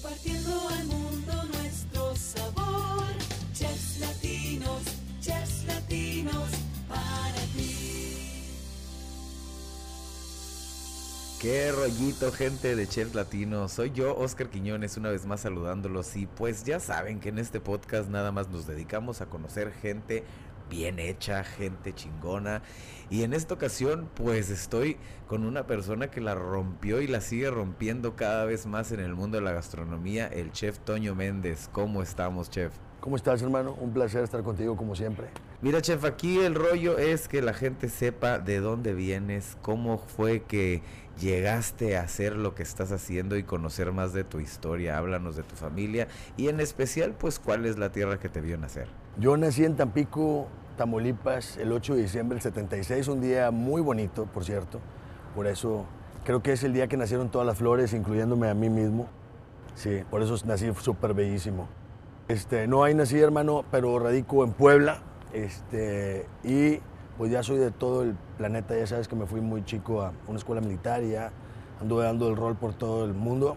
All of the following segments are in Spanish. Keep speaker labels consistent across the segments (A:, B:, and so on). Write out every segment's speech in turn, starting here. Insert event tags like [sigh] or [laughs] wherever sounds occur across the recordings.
A: compartiendo al mundo nuestro sabor. Chefs latinos, chefs latinos, para ti.
B: Qué rollito, gente de Chef Latino. Soy yo, Oscar Quiñones, una vez más saludándolos. Y pues ya saben que en este podcast nada más nos dedicamos a conocer gente bien hecha, gente chingona. Y en esta ocasión, pues estoy con una persona que la rompió y la sigue rompiendo cada vez más en el mundo de la gastronomía, el chef Toño Méndez. ¿Cómo estamos, chef?
C: ¿Cómo estás, hermano? Un placer estar contigo como siempre.
B: Mira, chef, aquí el rollo es que la gente sepa de dónde vienes, cómo fue que llegaste a hacer lo que estás haciendo y conocer más de tu historia. Háblanos de tu familia y en especial, pues, cuál es la tierra que te vio nacer.
C: Yo nací en Tampico, Tamaulipas, el 8 de diciembre del 76, un día muy bonito, por cierto. Por eso creo que es el día que nacieron todas las flores, incluyéndome a mí mismo. Sí, por eso nací súper bellísimo. Este, no ahí nací, hermano, pero radico en Puebla. Este, y pues ya soy de todo el planeta. Ya sabes que me fui muy chico a una escuela militar y ya anduve dando el rol por todo el mundo.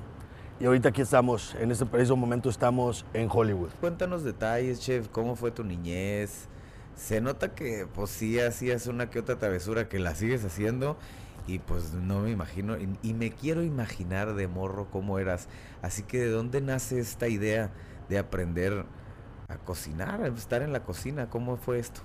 C: Y ahorita aquí estamos, en este preciso momento estamos en Hollywood.
B: Cuéntanos detalles, chef, cómo fue tu niñez. Se nota que pues sí hacías una que otra travesura que la sigues haciendo y pues no me imagino y, y me quiero imaginar de morro cómo eras. Así que de dónde nace esta idea de aprender a cocinar, a estar en la cocina, ¿cómo fue esto?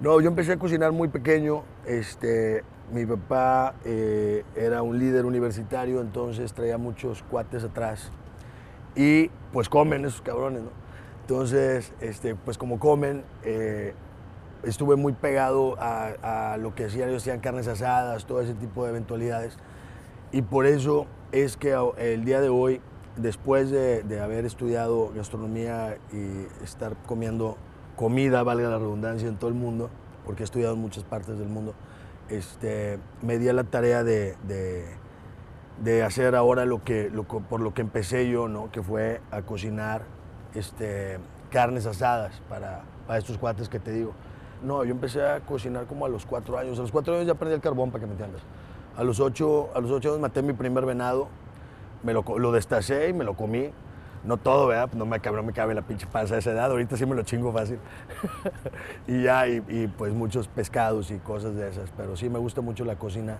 C: No, yo empecé a cocinar muy pequeño. Este, mi papá eh, era un líder universitario, entonces traía muchos cuates atrás. Y pues comen esos cabrones, ¿no? Entonces, este, pues como comen, eh, estuve muy pegado a, lo que hacían, ellos hacían carnes asadas, todo ese tipo de eventualidades. Y por eso es que el día de hoy, después de, de haber estudiado gastronomía y estar comiendo comida, valga la redundancia, en todo el mundo, porque he estudiado en muchas partes del mundo, este, me di a la tarea de, de- hacer ahora lo que, por lo que empecé yo, ¿no? que fue a cocinar este, carnes asadas para, para estos cuates que te digo. No, yo empecé a cocinar como a los cuatro años. A los cuatro años ya aprendí el carbón, para que me entiendas. A los ocho, a los ocho años maté mi primer venado, me lo, lo destacé y me lo comí. No todo, ¿verdad? No me, no me cabe la pinche panza a esa edad. Ahorita sí me lo chingo fácil. [laughs] y ya, y, y, pues muchos pescados y cosas de esas. Pero sí me gusta mucho la cocina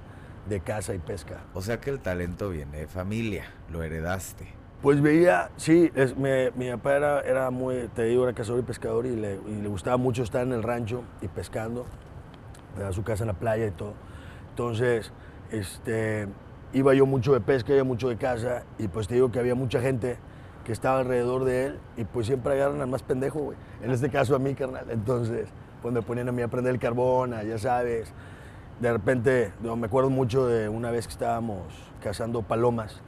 C: de caza y pesca.
B: O sea que el talento viene de familia, lo heredaste.
C: Pues veía, sí, es- me- mi papá era, era muy, te digo, era cazador y pescador y le, y le gustaba mucho estar en el rancho y pescando. Tenía su casa en la playa y todo. Entonces, este, iba yo mucho de pesca, iba mucho de caza y pues te digo que había mucha gente que estaba alrededor de él y pues siempre agarran al más pendejo, güey. En este caso a mí, carnal. Entonces, pues me ponían a mí a prender el carbón, ya sabes. De repente, no, me acuerdo mucho de una vez que estábamos cazando palomas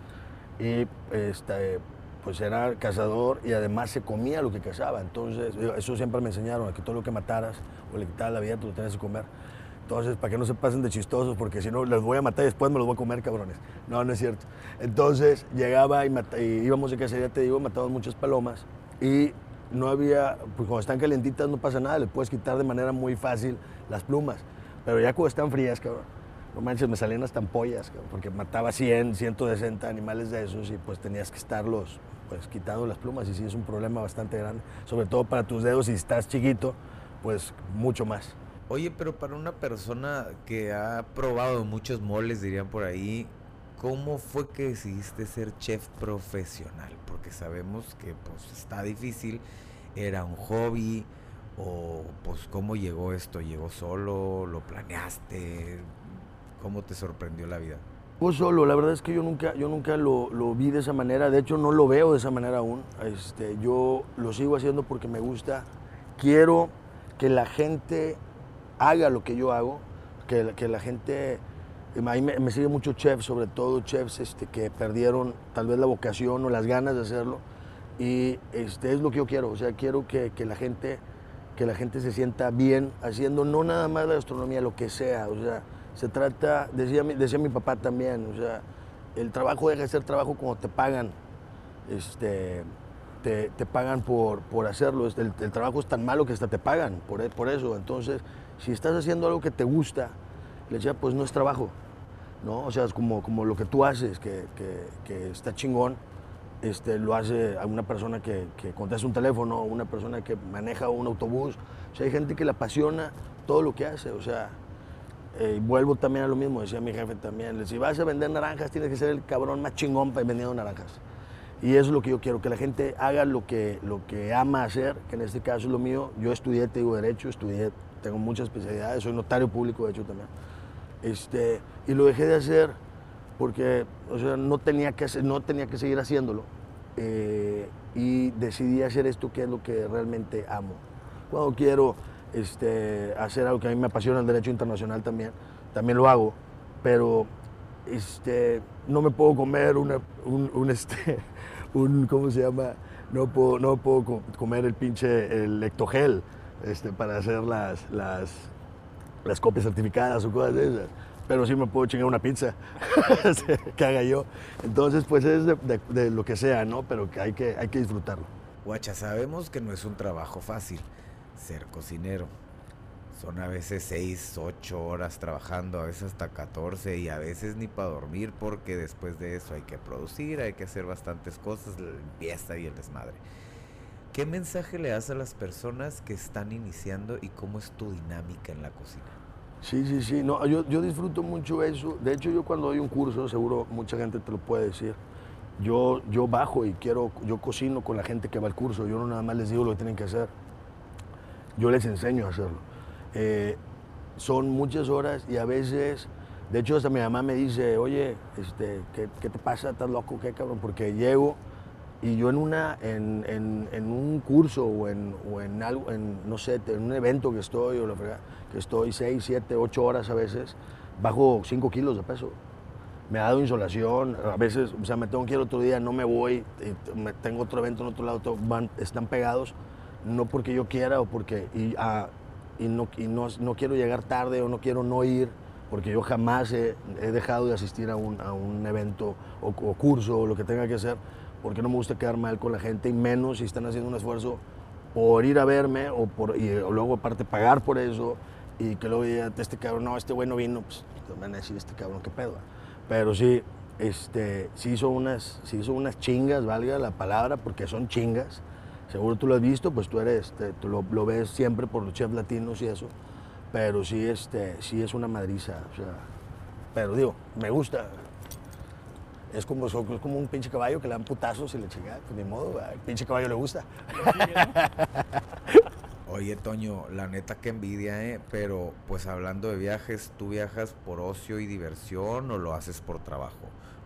C: y este, pues era cazador y además se comía lo que cazaba. Entonces, eso siempre me enseñaron, que todo lo que mataras o le quitabas la vida, tú lo tenías que comer. Entonces, para que no se pasen de chistosos, porque si no, les voy a matar y después me los voy a comer, cabrones. No, no es cierto. Entonces, llegaba y, y íbamos de cacería, te digo, matábamos muchas palomas y no había, pues cuando están calientitas no pasa nada, les puedes quitar de manera muy fácil las plumas. Pero ya cuando están frías, cabrón, no manches, me salían hasta ampollas, cabrón, porque mataba 100, 160 animales de esos y pues tenías que estarlos pues quitando las plumas y sí es un problema bastante grande, sobre todo para tus dedos si estás chiquito, pues mucho más.
B: Oye, pero para una persona que ha probado muchos moles, dirían por ahí, ¿cómo fue que decidiste ser chef profesional? Porque sabemos que pues está difícil, era un hobby, o pues cómo llegó esto, llegó solo, lo planeaste, cómo te sorprendió la vida.
C: Yo solo, la verdad es que yo nunca, yo nunca lo, lo vi de esa manera, de hecho no lo veo de esa manera aún. Este, yo lo sigo haciendo porque me gusta, quiero que la gente haga lo que yo hago, que, la- que la gente, a mí me, me sigue mucho chefs, sobre todo chefs este, que perdieron tal vez la vocación o las ganas de hacerlo, y este, es lo que yo quiero, o sea, quiero que, que la gente que la gente se sienta bien haciendo no nada más la gastronomía, lo que sea. O sea, se trata, decía, decía mi papá también, o sea, el trabajo deja de ser trabajo cuando te pagan. Este, te, te pagan por, por hacerlo. Este, El, el trabajo es tan malo que hasta te pagan por, por eso. Entonces, si estás haciendo algo que te gusta, le decía, pues no es trabajo. ¿no? O sea, es como, como lo que tú haces, que, que- está chingón, este, lo hace una persona que, contesta un teléfono, una persona que maneja un autobús. O sea, hay gente que le apasiona todo lo que hace. O sea, eh, y vuelvo también a lo mismo, decía mi jefe también. Si vas a vender naranjas, tienes que ser el cabrón más chingón para vendiendo naranjas. Y eso es lo que yo quiero, que la gente haga lo que, lo que ama hacer, que en este caso es lo mío. Yo estudié, te digo, Derecho, estudié, tengo muchas especialidades, soy notario público, de hecho, también. Este, y lo dejé de hacer porque o sea, no, tenía que no tenía que seguir haciéndolo. Eh, y decidí hacer esto que es lo que realmente amo. Cuando quiero este, hacer algo que a mí me apasiona, el derecho internacional también, también lo hago, pero este, no me puedo comer una, un, este, [laughs] un, ¿cómo se llama? No puedo, no puedo co- comer el pinche el lectogel este, para hacer las, las, las copias certificadas o cosas de esas. Pero sí me puedo chingar una pizza [laughs] que haga yo. Entonces, pues es de, de- de lo que sea, ¿no? Pero que hay que, hay que disfrutarlo.
B: Guacha, sabemos que no es un trabajo fácil ser cocinero. Son a veces 6, 8 horas trabajando, a veces hasta 14 y a veces ni para dormir porque después de eso hay que producir, hay que hacer bastantes cosas, la limpieza y el desmadre. ¿Qué mensaje le das a las personas que están iniciando y cómo es tu dinámica en la cocina?
C: Sí, sí, sí. No, yo, yo disfruto mucho eso. De hecho, yo cuando doy un curso, seguro mucha gente te lo puede decir. Yo, yo bajo y quiero, yo cocino con la gente que va al curso. Yo no nada más les digo lo que tienen que hacer. Yo les enseño a hacerlo. Eh, son muchas horas y a veces, de hecho, hasta mi mamá me dice, oye, este, ¿qué, te pasa? ¿Estás loco? ¿Qué cabrón? Porque llego y yo en, una, en, en- un curso o en, o en algo, en, no sé, en un evento que estoy, que estoy 6, 7, 8 horas a veces, bajo 5 kilos de peso. Me ha dado insolación, a veces, o sea, me tengo que ir otro día, no me voy, tengo otro evento en otro lado, están pegados, no porque yo quiera o porque, ah, y, no, y no, no quiero llegar tarde o no quiero no ir, porque yo jamás he, dejado de asistir a un, a un evento o, curso o lo que tenga que hacer, porque no me gusta quedar mal con la gente y menos si están haciendo un esfuerzo por ir a verme o, por, y luego aparte pagar por eso y que luego diga, este cabrón, no, este güey no vino, pues te van a decir, este cabrón, qué pedo. Pero sí, este, sí son unas, sí son unas chingas, valga la palabra, porque son chingas. Seguro tú lo has visto, pues tú eres, te- tú lo, ves siempre por los chefs latinos y eso. Pero sí, este, sí es una madriza, o pero digo, me gusta. Es como, es como un pinche caballo que le dan putazos y le chingada, pues ni modo, al pinche caballo le gusta. [laughs]
B: Oye, Toño, la neta que envidia, ¿eh? Pero pues hablando de viajes, ¿tú viajas por ocio y diversión o lo haces por trabajo?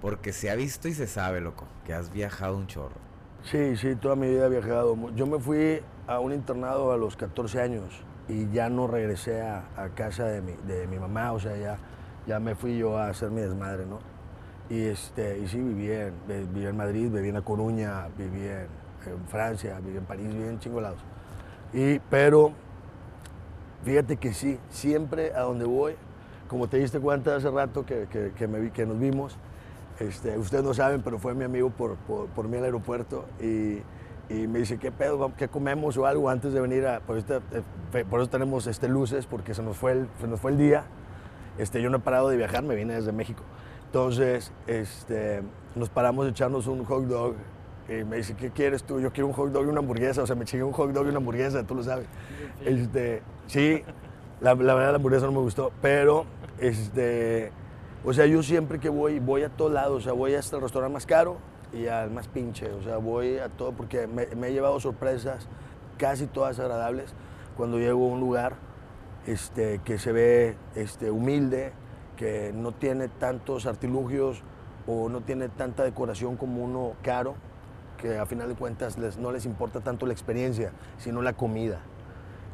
B: Porque se ha visto y se sabe, loco, que has viajado un chorro.
C: Sí, sí, toda mi vida he viajado. Yo me fui a un internado a los 14 años y ya no regresé a, casa de mi, de mi mamá, o sea, ya, ya me fui yo a hacer mi desmadre, ¿no? Y, este, y sí, viví en, vi- viví en Madrid, viví en La Coruña, viví en, Francia, viví en París, viví en chingo lados. Y, pero fíjate que sí, siempre a donde voy, como te diste cuenta hace rato que, que- que nos vimos, este, ustedes no saben, pero fue mi amigo por, por, por mí al aeropuerto y, y me dice, ¿qué pedo? ¿Qué comemos o algo antes de venir a...? Por, eh, por eso tenemos este, luces, porque se nos fue el, se nos fue el día. Este, yo no he parado de viajar, me vine desde México. Entonces, este, nos paramos a echarnos un hot dog y me dice, ¿qué quieres tú? Yo quiero un hot dog y una hamburguesa. O sea, me chingué un hot dog y una hamburguesa, tú lo sabes. Este, sí, la, la verdad la hamburguesa no me gustó, pero, este, o sea, yo siempre que voy, voy a todos lados. O sea, voy hasta el restaurante más caro y al más pinche. O sea, voy a todo porque me, he llevado sorpresas, casi todas agradables, cuando llego a un lugar este, que se ve este, humilde, que no tiene tantos artilugios o no tiene tanta decoración como uno caro, que a final de cuentas les- no les importa tanto la experiencia, sino la comida.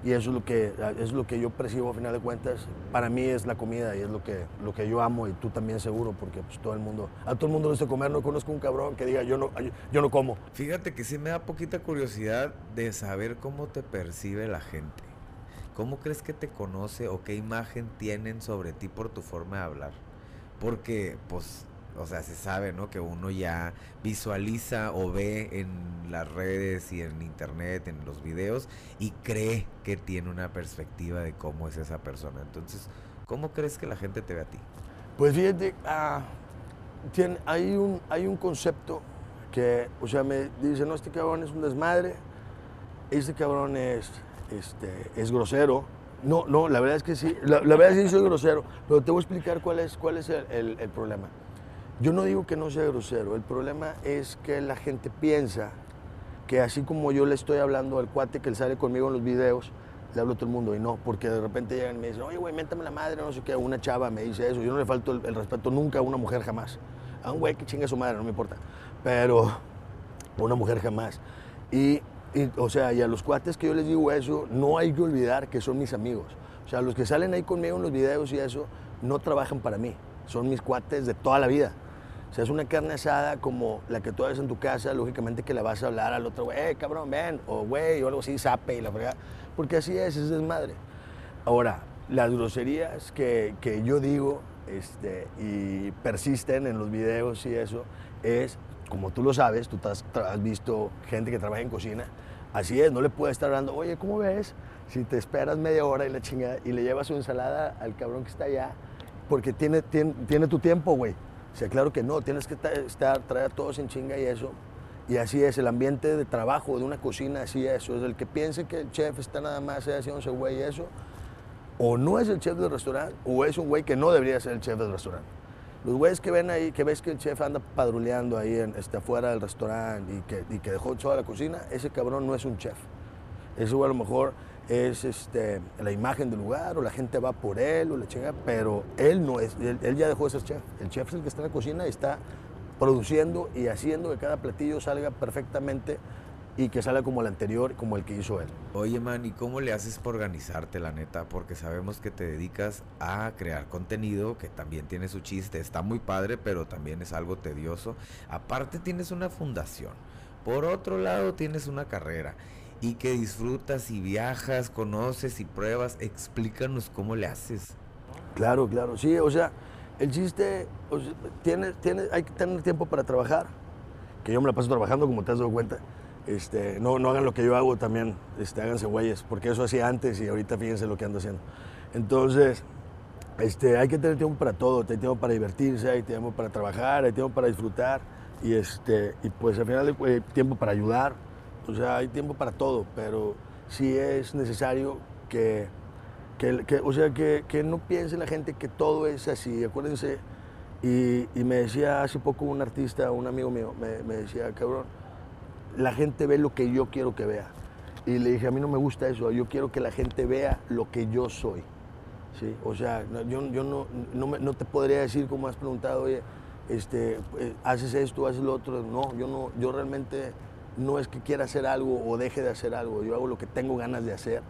C: Y eso es lo que, es lo que yo percibo a final de cuentas. Para mí es la comida y es lo que, lo que yo amo y tú también seguro, porque pues, todo el mundo, a todo el mundo le gusta comer. No conozco un cabrón que diga yo no, yo, no como.
B: Fíjate que sí me da poquita curiosidad de saber cómo te percibe la gente. ¿Cómo crees que te conoce o qué imagen tienen sobre ti por tu forma de hablar? Porque, pues, o sea, se sabe, ¿no? Que uno ya visualiza o ve en las redes y en internet, en los videos, y cree que tiene una perspectiva de cómo es esa persona. Entonces, ¿cómo crees que la gente te ve a ti?
C: Pues fíjate, tiene- hay, un, hay un concepto que, o sea, me dice, no, este cabrón es un desmadre, este cabrón es, este, es grosero. No, no, la verdad es que sí, la, verdad es que sí soy grosero, pero te voy a explicar cuál es, cuál es el problema. Yo no digo que no sea grosero, el problema es que la gente piensa que así como yo le estoy hablando al cuate que él sale conmigo en los videos, le hablo a todo el mundo y no, porque de repente llegan y me dicen, oye, güey, méntame la madre, no sé qué, una chava me dice eso, yo no le falto el, el respeto nunca a una mujer jamás, a un güey que chinga su madre, no me importa, pero a una mujer jamás. Y, y, o sea, y a los cuates que yo les digo eso, no hay que olvidar que son mis amigos. O sea, los que salen ahí conmigo en los videos y eso, no trabajan para mí, son mis cuates de toda la vida. O sea, es una carne asada como la que tú haces en tu casa, lógicamente que le vas a hablar al otro, güey, "Eh, cabrón, ven, o güey, o algo así, zape y la fregada. Porque así es, es desmadre. Ahora, las groserías que, que yo digo este, y persisten en los videos y eso, es, como tú lo sabes, tú has, has visto gente que trabaja en cocina, así es, no le puedes estar hablando, oye, ¿cómo ves? Si te esperas media hora y la chingada y le llevas su ensalada al cabrón que está allá, porque tiene, tiene, tiene tu tiempo, güey. O sea, claro que no, tienes que ta- estar, traer a todos en chinga y eso. Y así es, el ambiente de trabajo de una cocina, así es. eso. Es el que piense que el chef está nada más haciéndose güey y eso, o no es el chef del restaurante, o es un güey que no debería ser el chef del restaurante. Los güeyes que ven ahí, que ves que el chef anda padruleando ahí en, este, afuera del restaurante y que, y que dejó toda la cocina, ese cabrón no es un chef. Eso a lo mejor es este, la imagen del lugar o la gente va por él o la chinga, pero él no es, él, él ya dejó de ser chef. El chef es el que está en la cocina y está produciendo y haciendo que cada platillo salga perfectamente y que salga como el anterior, como el que hizo él.
B: Oye, man, ¿y cómo le haces para organizarte, la neta? Porque sabemos que te dedicas a crear contenido, que también tiene su chiste. Está muy padre, pero también es algo tedioso. Aparte, tienes una fundación. Por otro lado, tienes una carrera. Y que disfrutas y viajas, conoces y pruebas. Explícanos cómo le haces.
C: Claro, claro, sí, o sea, el chiste, o sea, tiene, tiene, hay que tener tiempo para trabajar, que yo me la paso trabajando, como te has dado cuenta. Este, no, no hagan lo que yo hago también, este, háganse güeyes, porque eso hacía antes y ahorita fíjense lo que ando haciendo. Entonces, este, hay que tener tiempo para todo, hay tiempo para divertirse, hay tiempo para trabajar, hay tiempo para disfrutar y, este, y pues al final hay tiempo para ayudar, o sea, hay tiempo para todo, pero sí es necesario que, que, o sea, que, que no piense la gente que todo es así, acuérdense, y, y me decía hace poco un artista, un amigo mío, me, decía, cabrón, la gente ve lo que yo quiero que vea. Y le dije, a mí no me gusta eso, yo quiero que la gente vea lo que yo soy. ¿sí? O sea, yo, yo no, no, me- no te podría decir, como has preguntado, oye, este, eh, haces esto, haces lo otro. No, yo, no, yo realmente no es que quiera hacer algo o deje de hacer algo, yo hago lo que tengo ganas de hacer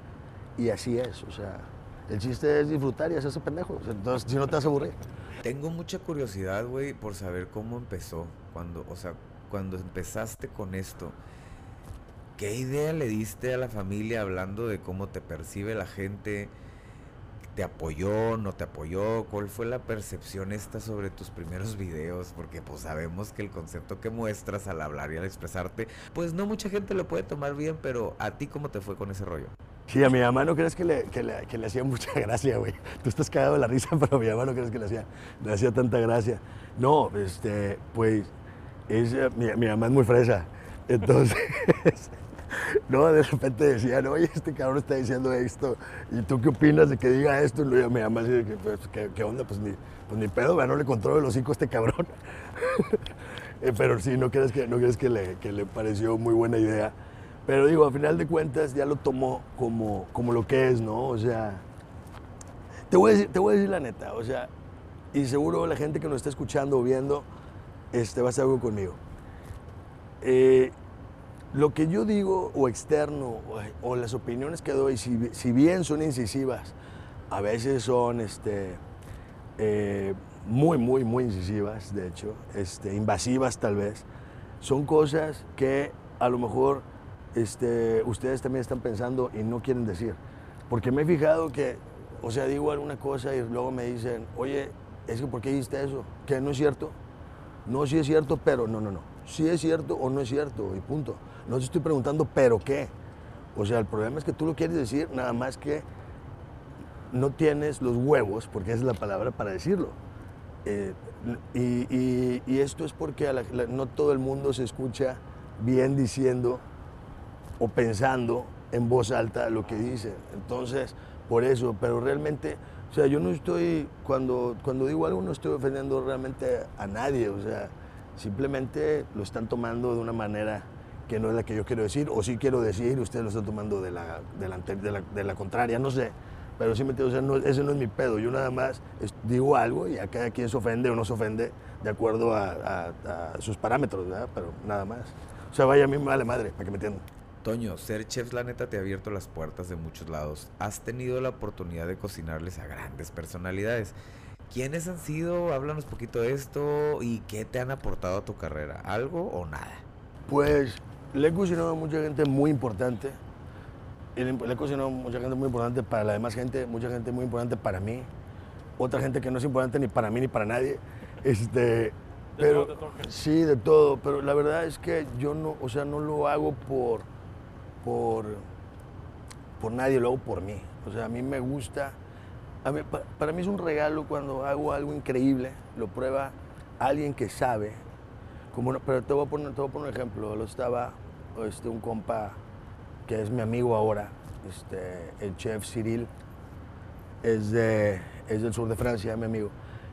C: y así es. O sea, el chiste es disfrutar y hacerse pendejo. Entonces, si no te vas aburrir.
B: Tengo mucha curiosidad, güey, por saber cómo empezó. Cuando, o sea, cuando empezaste con esto, ¿qué idea le diste a la familia hablando de cómo te percibe la gente? ¿Te apoyó, no te apoyó? ¿Cuál fue la percepción esta sobre tus primeros videos? Porque pues sabemos que el concepto que muestras al hablar y al expresarte, pues no mucha gente lo puede tomar bien, pero ¿a ti cómo te fue con ese rollo?
C: Sí, a mi mamá no crees que le, que le, que le hacía mucha [laughs] gracia, güey. Tú estás cagado de la risa, [laughs] pero a mi mamá no crees que le hacía, le hacía tanta gracia. No, este, pues, es, eh, mi, mi mamá es muy fresa. Entonces, [laughs] [laughs] no, de repente decían, oye, este cabrón está diciendo esto, ¿y tú qué opinas de que diga esto? Y luego mi mamá así, pues, ¿qué, qué onda? Pues ni, pues ni pedo, güey, no le controlo el hocico a este cabrón. [laughs] Eh, pero sí, no crees que, no crees que, le, que le pareció muy buena idea. Pero digo, a final de cuentas ya lo tomó como, como lo que es, ¿no? O sea, te voy, a decir, te voy a decir la neta, o sea, y seguro la gente que nos está escuchando o viendo este, va a estar algo conmigo. Eh, lo que yo digo o externo o, o las opiniones que doy, si, si bien son incisivas, a veces son este, eh, muy, muy, muy incisivas, de hecho, este, invasivas tal vez, son cosas que a lo mejor este, ustedes también están pensando y no quieren decir. Porque me he fijado que, o sea, digo alguna cosa y luego me dicen, oye, es que ¿por qué dijiste eso? ¿Que no es cierto? No, sí es cierto, pero no, no, no. Sí es cierto o no es cierto y punto. No te estoy preguntando, ¿pero qué? O sea, el problema es que tú lo quieres decir, nada más que no tienes los huevos, porque esa es la palabra para decirlo. Eh, Y, esto es porque no todo el mundo se escucha bien diciendo o pensando en voz alta lo que dicen. Entonces, por eso, pero realmente, o sea, yo no estoy, cuando, cuando digo algo no estoy ofendiendo realmente a nadie, o sea, simplemente lo están tomando de una manera que no es la que yo quiero decir, o sí quiero decir, ustedes lo están tomando de la, de la, de la- de la contraria, no sé. Pero sí me entiendo, o sea, no, ese no es mi pedo. Yo nada más digo algo y a cada quien se ofende o no se ofende de acuerdo a, a- a sus parámetros, ¿verdad? Pero nada más. O sea, vaya a mí me vale madre, para que me entiendan.
B: Toño, ser chef la neta te ha abierto las puertas de muchos lados. Has tenido la oportunidad de cocinarles a grandes personalidades. ¿Quiénes han sido? Háblanos poquito de esto y qué te han aportado a tu carrera. ¿Algo o nada?
C: Pues le he cocinado a mucha gente muy importante. Y Le he cocinado a mucha gente muy importante para la demás gente, mucha gente muy importante para mí. Otra gente que no es importante ni para mí ni para nadie. Este, pero,
D: todo te toca.
C: Sí, de todo. Pero la verdad es que yo no, o sea, no lo hago por, por, por nadie, lo hago por mí. O sea, a mí me gusta. a mí- pa- para mí es un regalo cuando hago algo increíble, lo prueba alguien que sabe. Pero te voy, a poner, te voy a poner un ejemplo. Lo estaba este, un compa que es mi amigo ahora, este, el chef Cyril, es, de, es del sur de Francia, mi amigo.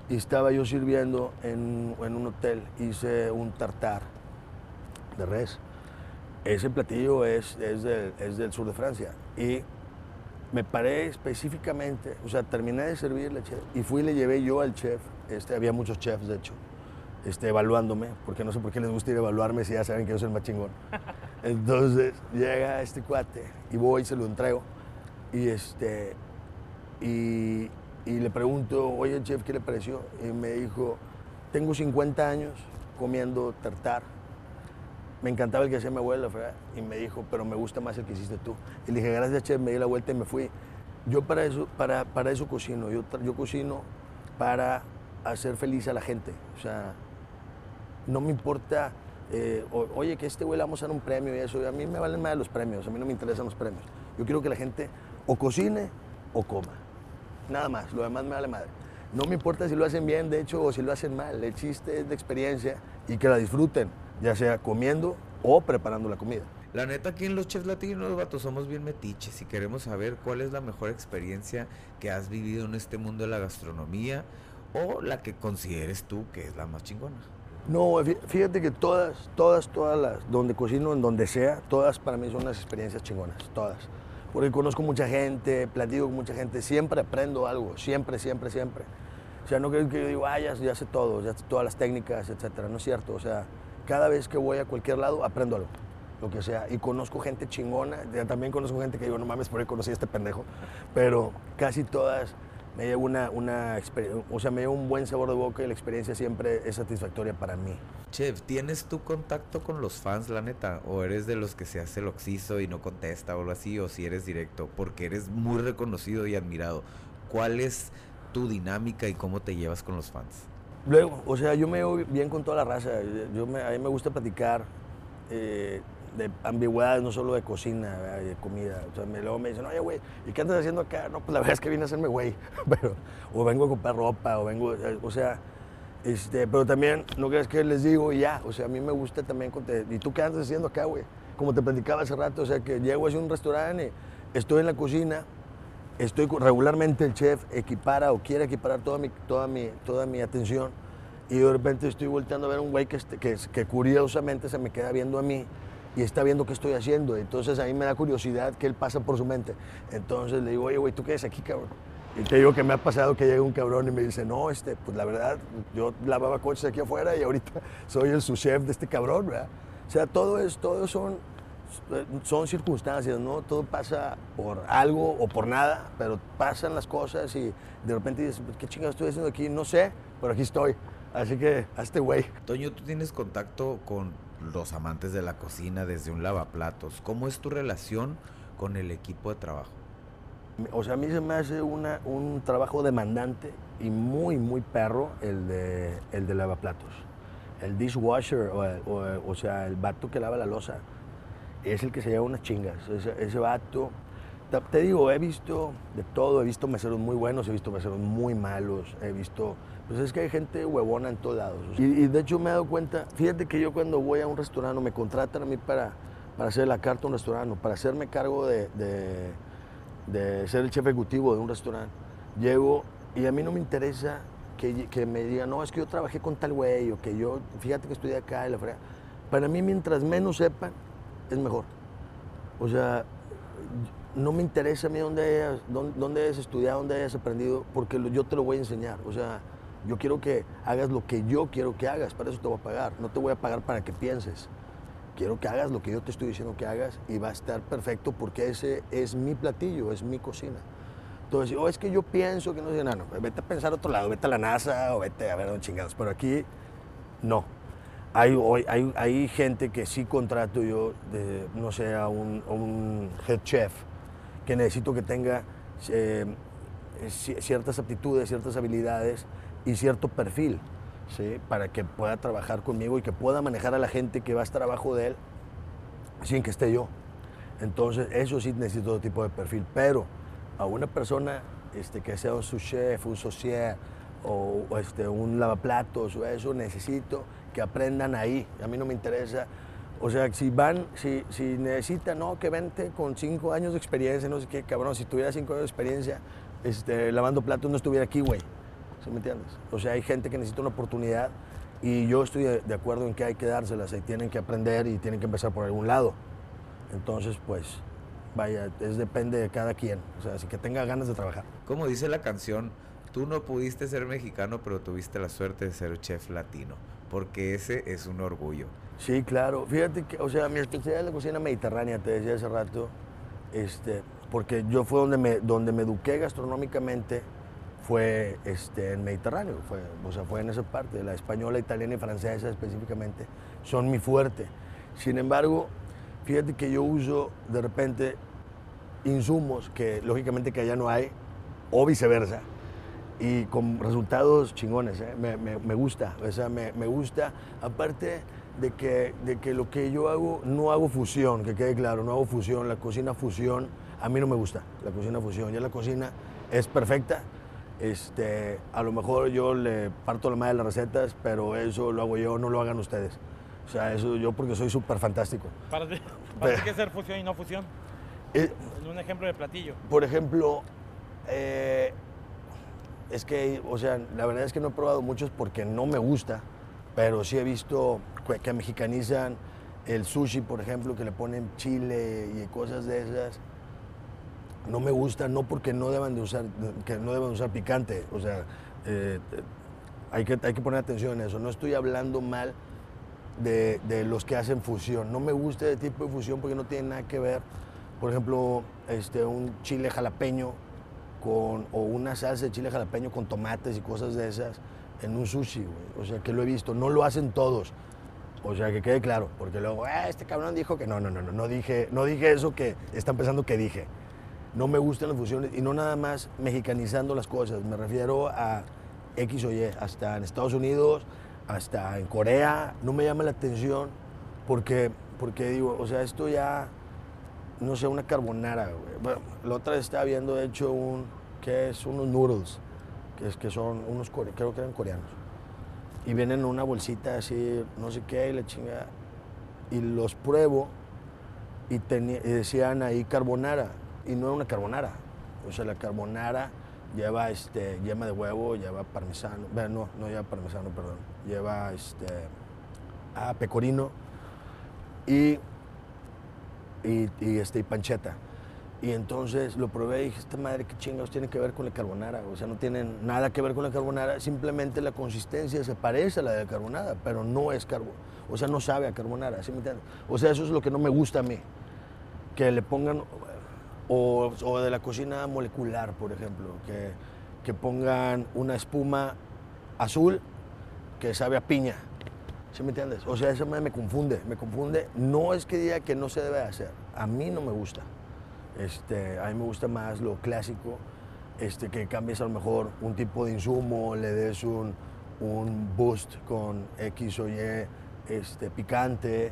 C: Y estaba yo sirviendo en, en un hotel, hice un tartar de res. Ese platillo es, es, del, es del sur de Francia. Y me paré específicamente, o sea, terminé de servirle chef y fui y le llevé yo al chef, este, había muchos chefs de hecho, este, evaluándome, porque no sé por qué les gusta ir a evaluarme si ya saben que yo soy el más chingón. [laughs] Entonces llega este cuate y voy se lo entrego y, este, y, y le pregunto, oye chef, ¿qué le pareció? Y me dijo, tengo 50 años comiendo tartar me encantaba el que hacía mi abuela, ¿verdad? y me dijo, pero me gusta más el que hiciste tú. Y le dije, gracias, chef, me di la vuelta y me fui. Yo para eso, para, para eso cocino, yo, yo cocino para hacer feliz a la gente. O sea, no me importa, eh, oye, que este güey le vamos a dar un premio y eso, a mí me valen más los premios, a mí no me interesan los premios. Yo quiero que la gente o cocine o coma. Nada más, lo demás me vale madre. No me importa si lo hacen bien, de hecho, o si lo hacen mal. El chiste es de experiencia y que la disfruten, ya sea comiendo o preparando la comida.
B: La neta, aquí en los chefs latinos, vatos, somos bien metiches y queremos saber cuál es la mejor experiencia que has vivido en este mundo de la gastronomía o la que consideres tú que es la más chingona.
C: No, fí- fíjate que todas, todas, todas las, donde cocino, en donde sea, todas para mí son unas experiencias chingonas, todas. Porque conozco mucha gente, platico con mucha gente, siempre aprendo algo, siempre, siempre, siempre. O sea, no creo que yo digo, ah, ya, ya sé todo, ya sé todas las técnicas, etcétera. No es cierto, o sea, cada vez que voy a cualquier lado aprendo algo, lo que sea. Y conozco gente chingona, ya también conozco gente que digo, no mames, por ahí conocí a este pendejo. Pero casi todas me llevo una, una o sea, me llevo un buen sabor de boca y la experiencia siempre es satisfactoria para mí.
B: Chef, ¿tienes tu contacto con los fans, la neta? ¿O eres de los que se hace el oxiso y no contesta o algo así? ¿O si eres directo? Porque eres muy reconocido y admirado. ¿Cuál es tu dinámica y cómo te llevas con los fans?
C: Luego, o sea, yo me llevo bien con toda la raza. Yo me, a mí me gusta platicar eh, de ambigüedades, no solo de cocina, ¿verdad? de comida. O sea, me, luego me dicen, oye, güey, ¿y qué andas haciendo acá? No, pues la verdad es que vine a hacerme güey. [laughs] Pero, o vengo a comprar ropa, o vengo, eh, o sea, este, pero también, no creas que les digo ya. O sea, a mí me gusta también, ¿y tú qué andas haciendo acá, güey? Como te platicaba hace rato, o sea, que llego hacia un restaurante, estoy en la cocina, estoy regularmente el chef equipara o quiere equiparar toda mi, toda mi, toda mi atención y de repente estoy volteando a ver un güey que, este- que, que curiosamente se me queda viendo a mí y está viendo qué estoy haciendo. Entonces a mí me da curiosidad que él pasa por su mente. Entonces le digo, oye, güey, ¿tú qué haces aquí, cabrón? Y te digo que me ha pasado que llega un cabrón y me dice, no, este, pues la verdad, yo lavaba coches aquí afuera y ahorita [laughs] soy el subchef de este cabrón, ¿verdad? O sea, todo es, todo son, son circunstancias, ¿no? Todo pasa por algo o por nada, pero pasan las cosas y de repente dices, "Pues, ¿qué chingados estoy haciendo aquí? No sé, pero aquí estoy. Así que, a este güey.
B: Toño, tú tienes contacto con los amantes de la cocina desde un lavaplatos. ¿Cómo es tu relación con el equipo de trabajo?
C: O sea, a mí se me hace una- un trabajo demandante y muy, muy perro el de, el de lavaplatos. El dishwasher, o, o- o sea, el vato que lava la losa, es el que se lleva unas chingas. Ese, ese vato te, te digo, he visto de todo, he visto meseros muy buenos, he visto meseros muy malos, he visto... Pues es que hay gente huevona en todos lados. Y, de hecho me he dado cuenta, fíjate que yo cuando voy a un restaurante, me contratan a mí para, para hacer la carta a un restaurante, para hacerme cargo de, de, ser el jefe ejecutivo de un restaurante. Llego y a mí no me interesa que, que me digan, no, es que yo trabajé con tal güey, o que yo, fíjate que estudié acá y la frega. Para mí, mientras menos sepan, es mejor. O sea, no me interesa a mí dónde hayas, dónde, dónde hayas estudiado, dónde hayas aprendido, porque yo te lo voy a enseñar. O sea, yo quiero que hagas lo que yo quiero que hagas, para eso te voy a pagar. No te voy a pagar para que pienses. Quiero que hagas lo que yo te estoy diciendo que hagas y va a estar perfecto porque ese es mi platillo, es mi cocina. Entonces, oh, es que yo pienso que no sé, no, no, vete a pensar a otro lado, vete a la NASA o vete a ver dónde chingados. Pero aquí, no. Hay, hay, hay gente que sí contrato yo, de, no sé, a un, a un head chef, que necesito que tenga eh, ci- ciertas aptitudes, ciertas habilidades y cierto perfil, ¿sí? Para que pueda trabajar conmigo y que pueda manejar a la gente que va a estar abajo de él sin que esté yo. Entonces, eso sí necesito otro tipo de perfil. Pero a una persona este, que sea un sous chef, un socier o, o, este, un lavaplatos o eso, necesito que aprendan ahí. A mí no me interesa. O sea, si van, si, si necesitan, no, que vente con cinco años de experiencia, no sé qué, cabrón, si tuviera cinco años de experiencia este, lavando platos no estuviera aquí, güey. ¿Sí me entiendes? O sea, hay gente que necesita una oportunidad y yo estoy de, de acuerdo en que hay que dárselas y tienen que aprender y tienen que empezar por algún lado. Entonces, pues, vaya, es depende de cada quien. O sea, así que tenga ganas de trabajar.
B: Como dice la canción, tú no pudiste ser mexicano, pero tuviste la suerte de ser chef latino, porque ese es un orgullo.
C: Sí, claro. Fíjate que, o sea, mi especialidad es la cocina mediterránea, te decía hace rato, este, porque yo fue donde me, donde me eduqué gastronómicamente, fue este, en Mediterráneo, fue, o sea, fue en esa parte, la española, italiana y francesa específicamente, son mi fuerte. Sin embargo, fíjate que yo uso de repente insumos que lógicamente que allá no hay, o viceversa, y con resultados chingones, ¿eh? me, me- me gusta, o sea, me, me gusta, aparte de que, de que lo que yo hago, no hago fusión, que quede claro, no hago fusión, la cocina fusión, a mí no me gusta, la cocina fusión, ya la cocina es perfecta, este, a lo mejor yo le parto la madre de las recetas, pero eso lo hago yo, no lo hagan ustedes. O sea, eso yo porque soy súper fantástico.
D: ¿Para, ti- para qué ser fusión y no fusión?
C: Eh,
D: un ejemplo de platillo.
C: por ejemplo, eh, es que, o sea, la verdad es que no he probado muchos porque no me gusta, pero sí he visto que, que mexicanizan el sushi, por ejemplo, que le ponen chile y cosas de esas. No me gusta, no porque no deban de usar, que no deban de usar picante, o sea, eh, hay, que, hay que poner atención en eso. No estoy hablando mal de, de los que hacen fusión. No me gusta ese tipo de fusión porque no tiene nada que ver. Por ejemplo, este, un chile jalapeño con, o una salsa de chile jalapeño con tomates y cosas de esas en un sushi, güey. O sea, que lo he visto. No lo hacen todos. O sea, que quede claro. Porque luego, "Ah, este cabrón dijo que no, no, no, no, no dije, no dije eso que están pensando que dije. No me gustan las fusiones y no nada más mexicanizando las cosas. Me refiero a X o Y, hasta en Estados Unidos, hasta en Corea. No me llama la atención porque, porque digo, o sea, esto ya, no sé, una carbonara. güey. Bueno, la otra vez estaba viendo, de hecho, un, que es unos noodles, que, que son unos, creo que eran coreanos. Y vienen en una bolsita así, no sé qué, y la chinga. Y los pruebo y, teni- y decían ahí carbonara. Y no era una carbonara. O sea, la carbonara lleva este, yema de huevo, lleva parmesano. Bueno, no, no lleva parmesano, perdón. Lleva este, ah, pecorino y, y, y, este, y pancheta. Y entonces lo probé y dije, esta madre, qué chingados tiene que ver con la carbonara. O sea, no tienen nada que ver con la carbonara, simplemente la consistencia se parece a la de la carbonara, pero no es carbo. O sea, no sabe a carbonara, ¿sí me entiendes? O sea, eso es lo que no me gusta a mí. Que le pongan, o, de la cocina molecular, por ejemplo, que, que pongan una espuma azul que sabe a piña. ¿Sí me entiendes? O sea, eso me, me confunde, me confunde. No es que diga que no se debe hacer, a mí no me gusta. Este, a mí me gusta más lo clásico, este, que cambies a lo mejor un tipo de insumo, le des un, un boost con X o Y este, picante,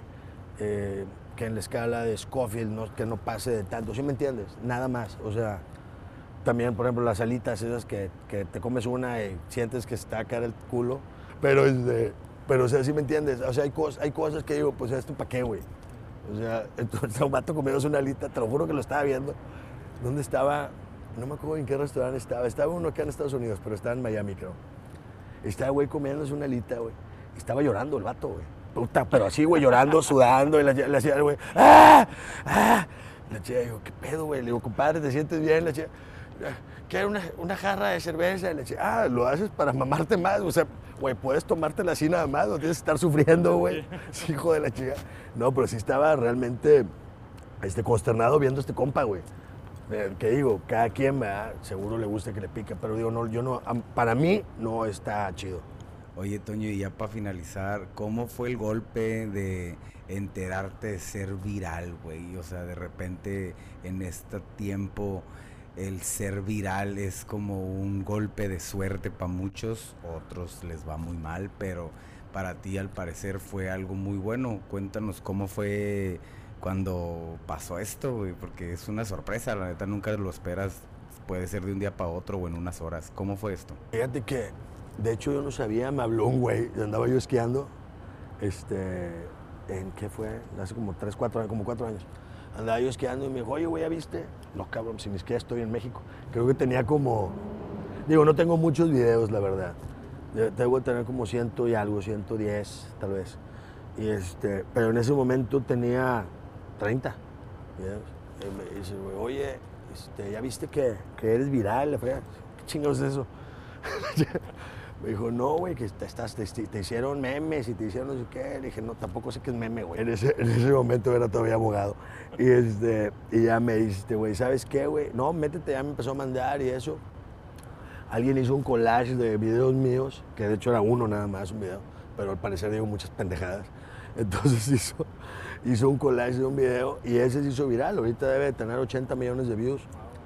C: eh, que en la escala de Scofield no, que no pase de tanto, ¿sí me entiendes? Nada más, o sea, también, por ejemplo, las alitas esas que, que te comes una y sientes que está cara el culo, pero, este, pero o sea, ¿sí me entiendes? O sea, hay, cosas, hay cosas que digo, pues esto para qué, güey. O sea, [laughs] entonces un vato comiéndose una alita, te lo juro que lo estaba viendo. ¿Dónde estaba? No me acuerdo en qué restaurante estaba. Estaba uno acá en Estados Unidos, pero estaba en Miami, creo. Estaba, güey, comiéndose una alita, güey. Estaba llorando el vato, güey. Puta, pero así, güey, llorando, sudando. Y la, le hacía, güey, ¡ah! ¡ah! La chica, digo, ¿qué pedo, güey? Le digo, compadre, ¿te sientes bien? La chica, ¿qué? Una, una jarra de cerveza. Le chica, ah, lo haces para mamarte más. O sea, güey, puedes tomártela así nada más, no tienes que estar sufriendo, güey. Sí, hijo de la chica. No, pero sí estaba realmente este, consternado viendo a este compa, güey. Eh, Que digo, cada quien, ¿verdad? seguro le gusta que le pique, pero digo, no, yo no, para mí no está chido.
E: Oye, Toño, y ya para finalizar, ¿cómo fue el golpe de enterarte de ser viral, güey? O sea, de repente en este tiempo el ser viral es como un golpe de suerte para muchos, otros les va muy mal, pero para ti al parecer fue algo muy bueno. Cuéntanos cómo fue cuando pasó esto, güey, porque es una sorpresa, la neta nunca lo esperas, puede ser de un día para otro o en unas horas. ¿Cómo fue esto?
C: Fíjate que, de hecho, yo no sabía, me habló un güey, andaba yo esquiando, este, ¿en qué fue? Hace como 3, 4 años, como 4 años. Andaba yo esquiando y me dijo, oye, güey, ¿ya viste? No, cabrón, si ni siquiera estoy en México. Creo que tenía como, digo, no tengo muchos videos, la verdad. De- Debo tener como ciento y algo, 110 tal vez. Y este, pero en ese momento tenía 30 videos. Y me dice, güey, oye, este, ¿ya viste que, que eres viral? Le fregada. ¿Qué chingados es eso? [laughs] Me dijo, no, güey, que te, estás, te, hicieron memes y te hicieron no sé qué. Le dije, no, tampoco sé qué es meme, güey. En ese, en ese momento era todavía abogado. Y, este, y ya me dice, güey, ¿sabes qué, güey? No, métete, ya me empezó a mandar y eso. Alguien hizo un collage de videos míos, que de hecho era uno nada más, un video, pero al parecer digo muchas pendejadas. [laughs] Entonces hizo, hizo un collage de un video y ese se hizo viral. Ahorita debe de tener 80 millones de views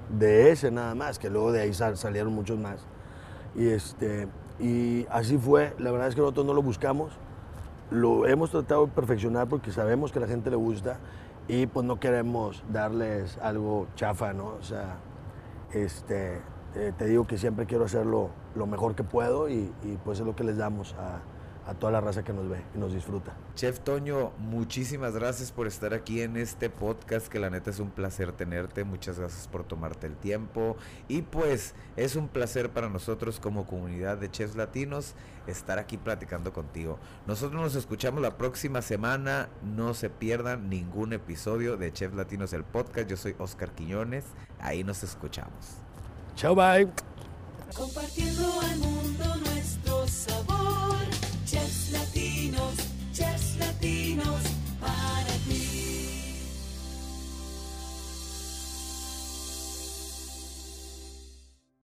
C: de ese nada más, que luego de ahí sal- salieron muchos más. Y, este, y así fue, la verdad es que nosotros no lo buscamos, lo hemos tratado de perfeccionar porque sabemos que a la gente le gusta y pues no queremos darles algo chafa, ¿no? O sea, este, eh, te digo que siempre quiero hacerlo lo mejor que puedo y, y, pues es lo que les damos a, a toda la raza que nos ve y nos disfruta.
B: Chef Toño, muchísimas gracias por estar aquí en este podcast, que la neta es un placer tenerte, muchas gracias por tomarte el tiempo y pues es un placer para nosotros como comunidad de chefs latinos estar aquí platicando contigo. Nosotros nos escuchamos la próxima semana, no se pierdan ningún episodio de Chefs Latinos el podcast, yo soy Oscar Quiñones, ahí nos escuchamos.
C: Chao, bye.
A: Compartiendo al mundo